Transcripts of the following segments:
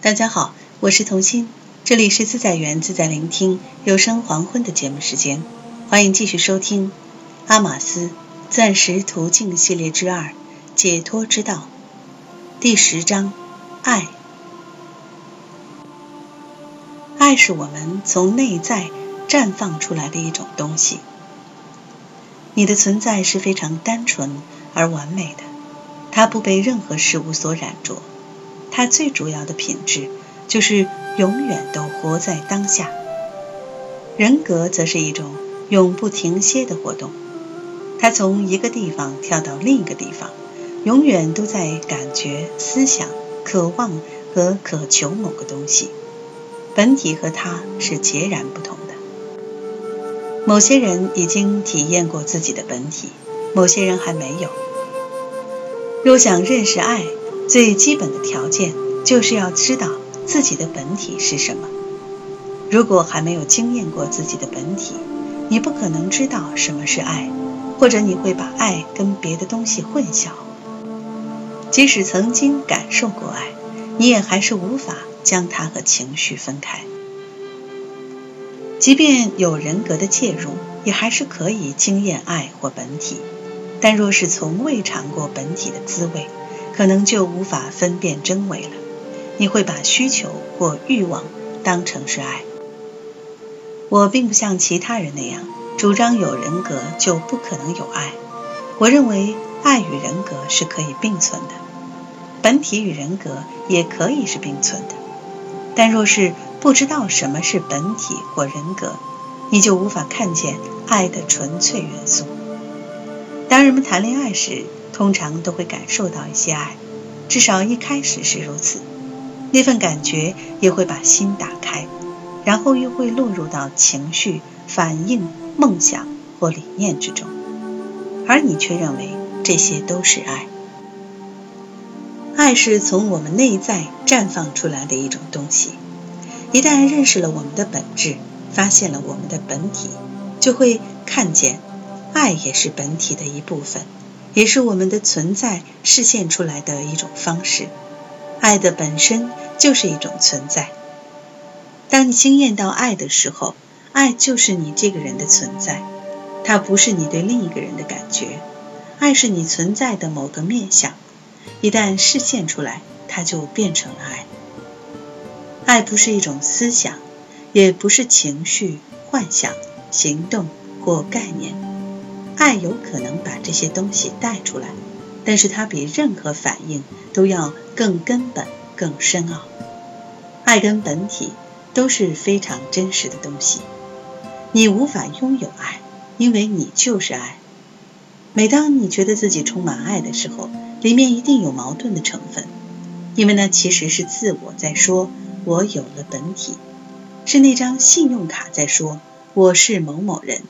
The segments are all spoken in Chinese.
大家好，我是童心，这里是自在园自在聆听有声黄昏的节目时间，欢迎继续收听《阿玛斯钻石途径系列之二：解脱之道》第十章：爱。爱是我们从内在绽放出来的一种东西。你的存在是非常单纯而完美的，它不被任何事物所染着。它最主要的品质就是永远都活在当下。人格则是一种永不停歇的活动，它从一个地方跳到另一个地方，永远都在感觉、思想、渴望和渴求某个东西。本体和它是截然不同的。某些人已经体验过自己的本体，某些人还没有。若想认识爱，最基本的条件就是要知道自己的本体是什么。如果还没有经验过自己的本体，你不可能知道什么是爱，或者你会把爱跟别的东西混淆。即使曾经感受过爱，你也还是无法将它和情绪分开。即便有人格的介入，也还是可以经验爱或本体。但若是从未尝过本体的滋味，可能就无法分辨真伪了。你会把需求或欲望当成是爱。我并不像其他人那样主张有人格就不可能有爱。我认为爱与人格是可以并存的，本体与人格也可以是并存的。但若是不知道什么是本体或人格，你就无法看见爱的纯粹元素。当人们谈恋爱时，通常都会感受到一些爱，至少一开始是如此。那份感觉也会把心打开，然后又会落入到情绪、反应、梦想或理念之中，而你却认为这些都是爱。爱是从我们内在绽放出来的一种东西。一旦认识了我们的本质，发现了我们的本体，就会看见，爱也是本体的一部分。也是我们的存在实现出来的一种方式。爱的本身就是一种存在。当你经验到爱的时候，爱就是你这个人的存在，它不是你对另一个人的感觉。爱是你存在的某个面相，一旦实现出来，它就变成了爱。爱不是一种思想，也不是情绪、幻想、行动或概念。爱有可能把这些东西带出来，但是它比任何反应都要更根本、更深奥。爱跟本体都是非常真实的东西。你无法拥有爱，因为你就是爱。每当你觉得自己充满爱的时候，里面一定有矛盾的成分，因为那其实是自我在说“我有了本体”，是那张信用卡在说“我是某某人”。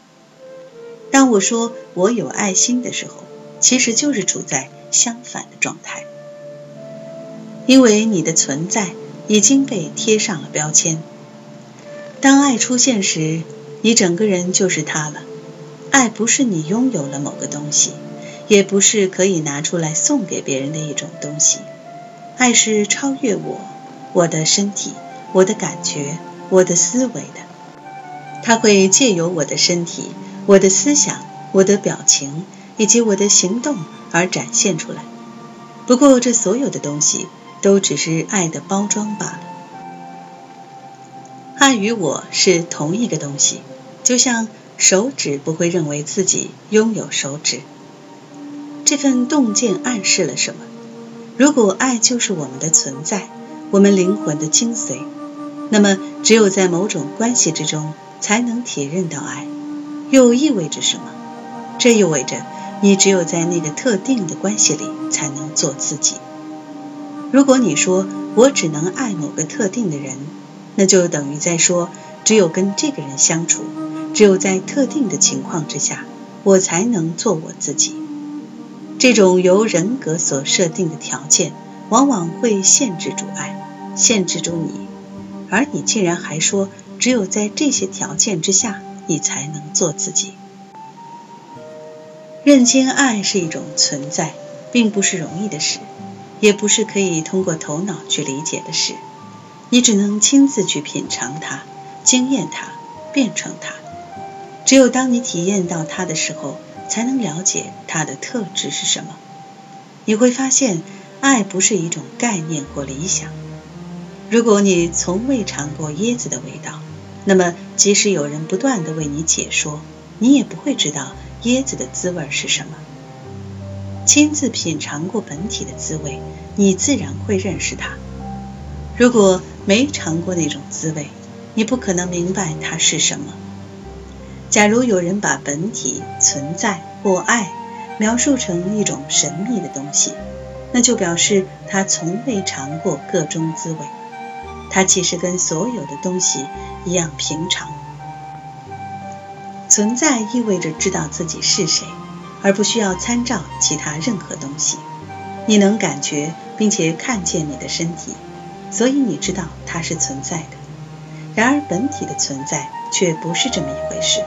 当我说我有爱心的时候，其实就是处在相反的状态，因为你的存在已经被贴上了标签。当爱出现时，你整个人就是它了。爱不是你拥有了某个东西，也不是可以拿出来送给别人的一种东西。爱是超越我、我的身体、我的感觉、我的思维的，它会借由我的身体。我的思想、我的表情以及我的行动而展现出来。不过，这所有的东西都只是爱的包装罢了。爱与我是同一个东西，就像手指不会认为自己拥有手指。这份洞见暗示了什么？如果爱就是我们的存在，我们灵魂的精髓，那么只有在某种关系之中才能体认到爱。又意味着什么？这意味着你只有在那个特定的关系里才能做自己。如果你说我只能爱某个特定的人，那就等于在说只有跟这个人相处，只有在特定的情况之下，我才能做我自己。这种由人格所设定的条件，往往会限制住爱，限制住你，而你竟然还说只有在这些条件之下。你才能做自己。认清爱是一种存在，并不是容易的事，也不是可以通过头脑去理解的事。你只能亲自去品尝它、经验它、变成它。只有当你体验到它的时候，才能了解它的特质是什么。你会发现，爱不是一种概念或理想。如果你从未尝过椰子的味道，那么即使有人不断的为你解说，你也不会知道椰子的滋味是什么。亲自品尝过本体的滋味，你自然会认识它。如果没尝过那种滋味，你不可能明白它是什么。假如有人把本体、存在或爱描述成一种神秘的东西，那就表示他从未尝过各种滋味。它其实跟所有的东西一样平常。存在意味着知道自己是谁，而不需要参照其他任何东西。你能感觉并且看见你的身体，所以你知道它是存在的。然而本体的存在却不是这么一回事。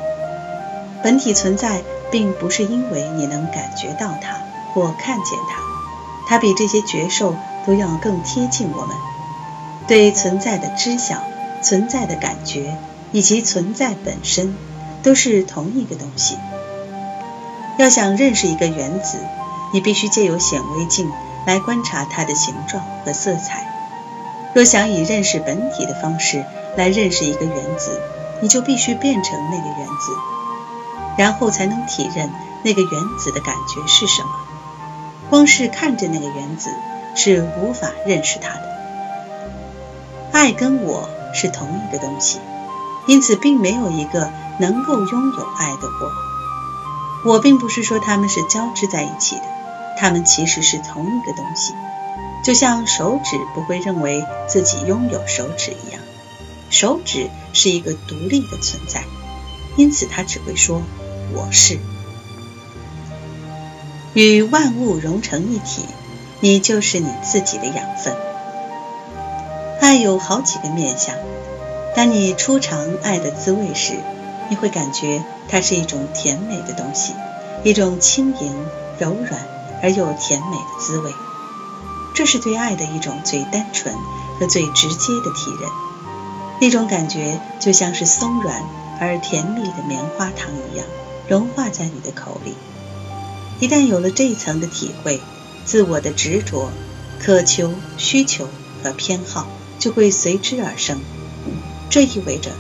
本体存在并不是因为你能感觉到它或看见它，它比这些觉受都要更贴近我们。对存在的知晓、存在的感觉以及存在本身，都是同一个东西。要想认识一个原子，你必须借由显微镜来观察它的形状和色彩。若想以认识本体的方式来认识一个原子，你就必须变成那个原子，然后才能体认那个原子的感觉是什么。光是看着那个原子是无法认识它的。爱跟我是同一个东西，因此并没有一个能够拥有爱的我。我并不是说它们是交织在一起的，它们其实是同一个东西。就像手指不会认为自己拥有手指一样，手指是一个独立的存在，因此它只会说“我是”。与万物融成一体，你就是你自己的养分。爱有好几个面相。当你初尝爱的滋味时，你会感觉它是一种甜美的东西，一种轻盈、柔软而又甜美的滋味。这是对爱的一种最单纯和最直接的体认。那种感觉就像是松软而甜蜜的棉花糖一样，融化在你的口里。一旦有了这一层的体会，自我的执着、渴求、需求和偏好。就会随之而生，这意味着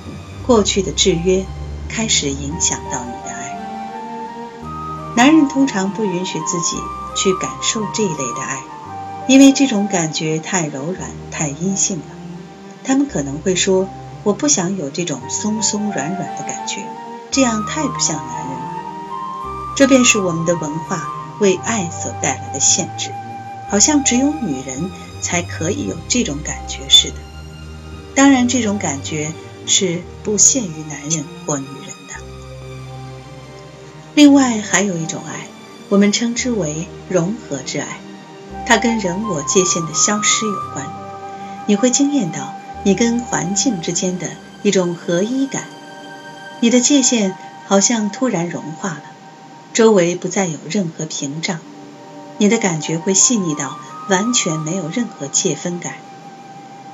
过去的制约开始影响到你的爱。男人通常不允许自己去感受这一类的爱，因为这种感觉太柔软、太阴性了。他们可能会说：“我不想有这种松松软软的感觉，这样太不像男人了。”这便是我们的文化为爱所带来的限制，好像只有女人。才可以有这种感觉似的。当然，这种感觉是不限于男人或女人的。另外，还有一种爱，我们称之为融合之爱，它跟人我界限的消失有关。你会惊艳到你跟环境之间的一种合一感，你的界限好像突然融化了，周围不再有任何屏障，你的感觉会细腻到。完全没有任何界分感，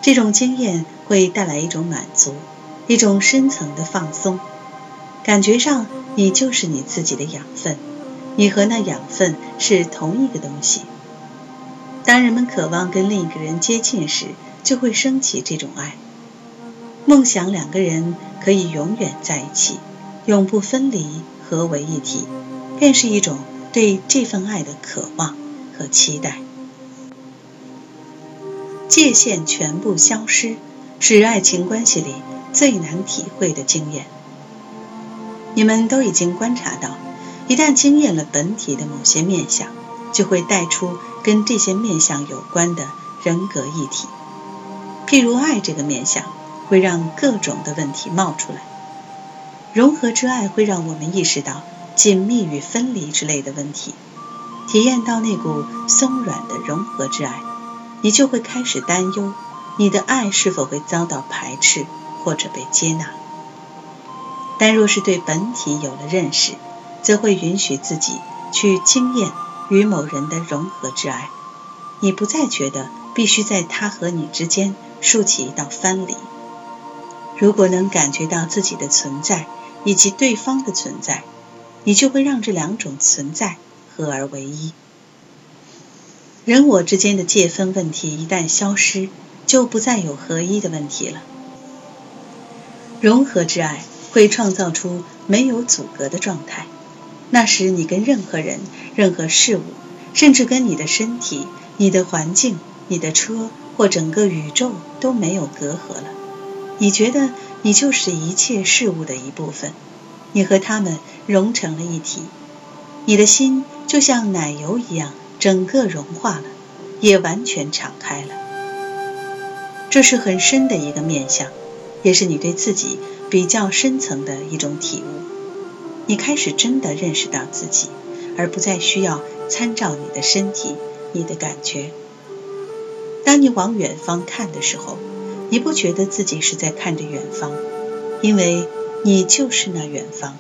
这种经验会带来一种满足，一种深层的放松。感觉上，你就是你自己的养分，你和那养分是同一个东西。当人们渴望跟另一个人接近时，就会升起这种爱，梦想两个人可以永远在一起，永不分离，合为一体，便是一种对这份爱的渴望和期待。界限全部消失，是爱情关系里最难体会的经验。你们都已经观察到，一旦经验了本体的某些面相，就会带出跟这些面相有关的人格议题。譬如爱这个面相，会让各种的问题冒出来；融合之爱会让我们意识到紧密与分离之类的问题，体验到那股松软的融合之爱。你就会开始担忧，你的爱是否会遭到排斥或者被接纳。但若是对本体有了认识，则会允许自己去经验与某人的融合之爱。你不再觉得必须在他和你之间竖起一道藩篱。如果能感觉到自己的存在以及对方的存在，你就会让这两种存在合而为一。人我之间的界分问题一旦消失，就不再有合一的问题了。融合之爱会创造出没有阻隔的状态，那时你跟任何人、任何事物，甚至跟你的身体、你的环境、你的车或整个宇宙都没有隔阂了。你觉得你就是一切事物的一部分。你和他们融成了一体，你的心就像奶油一样，整个融化了，也完全敞开了。这是很深的一个面相，也是你对自己比较深层的一种体悟。你开始真的认识到自己，而不再需要参照你的身体、你的感觉。当你往远方看的时候，你不觉得自己是在看着远方，因为。你就是那远方。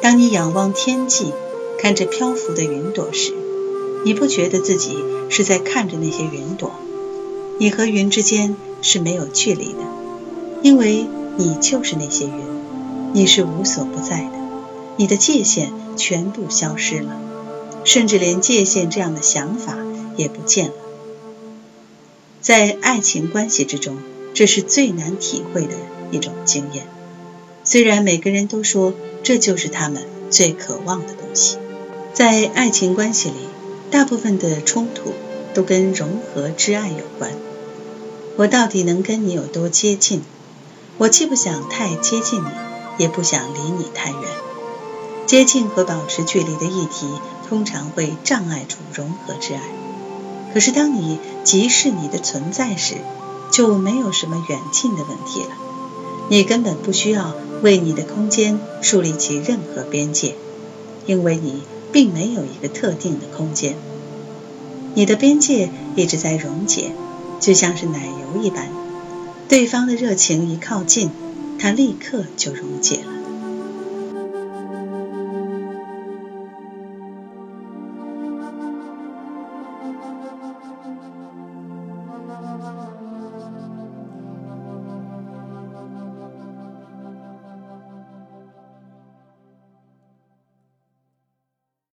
当你仰望天际，看着漂浮的云朵时，你不觉得自己是在看着那些云朵？你和云之间是没有距离的，因为你就是那些云，你是无所不在的，你的界限全部消失了，甚至连界限这样的想法也不见了。在爱情关系之中，这是最难体会的一种经验。虽然每个人都说这就是他们最渴望的东西，在爱情关系里，大部分的冲突都跟融合之爱有关。我到底能跟你有多接近？我既不想太接近你，也不想离你太远。接近和保持距离的议题通常会障碍住融合之爱。可是当你即视你的存在时，就没有什么远近的问题了。你根本不需要。为你的空间树立起任何边界，因为你并没有一个特定的空间。你的边界一直在溶解，就像是奶油一般。对方的热情一靠近，它立刻就溶解了。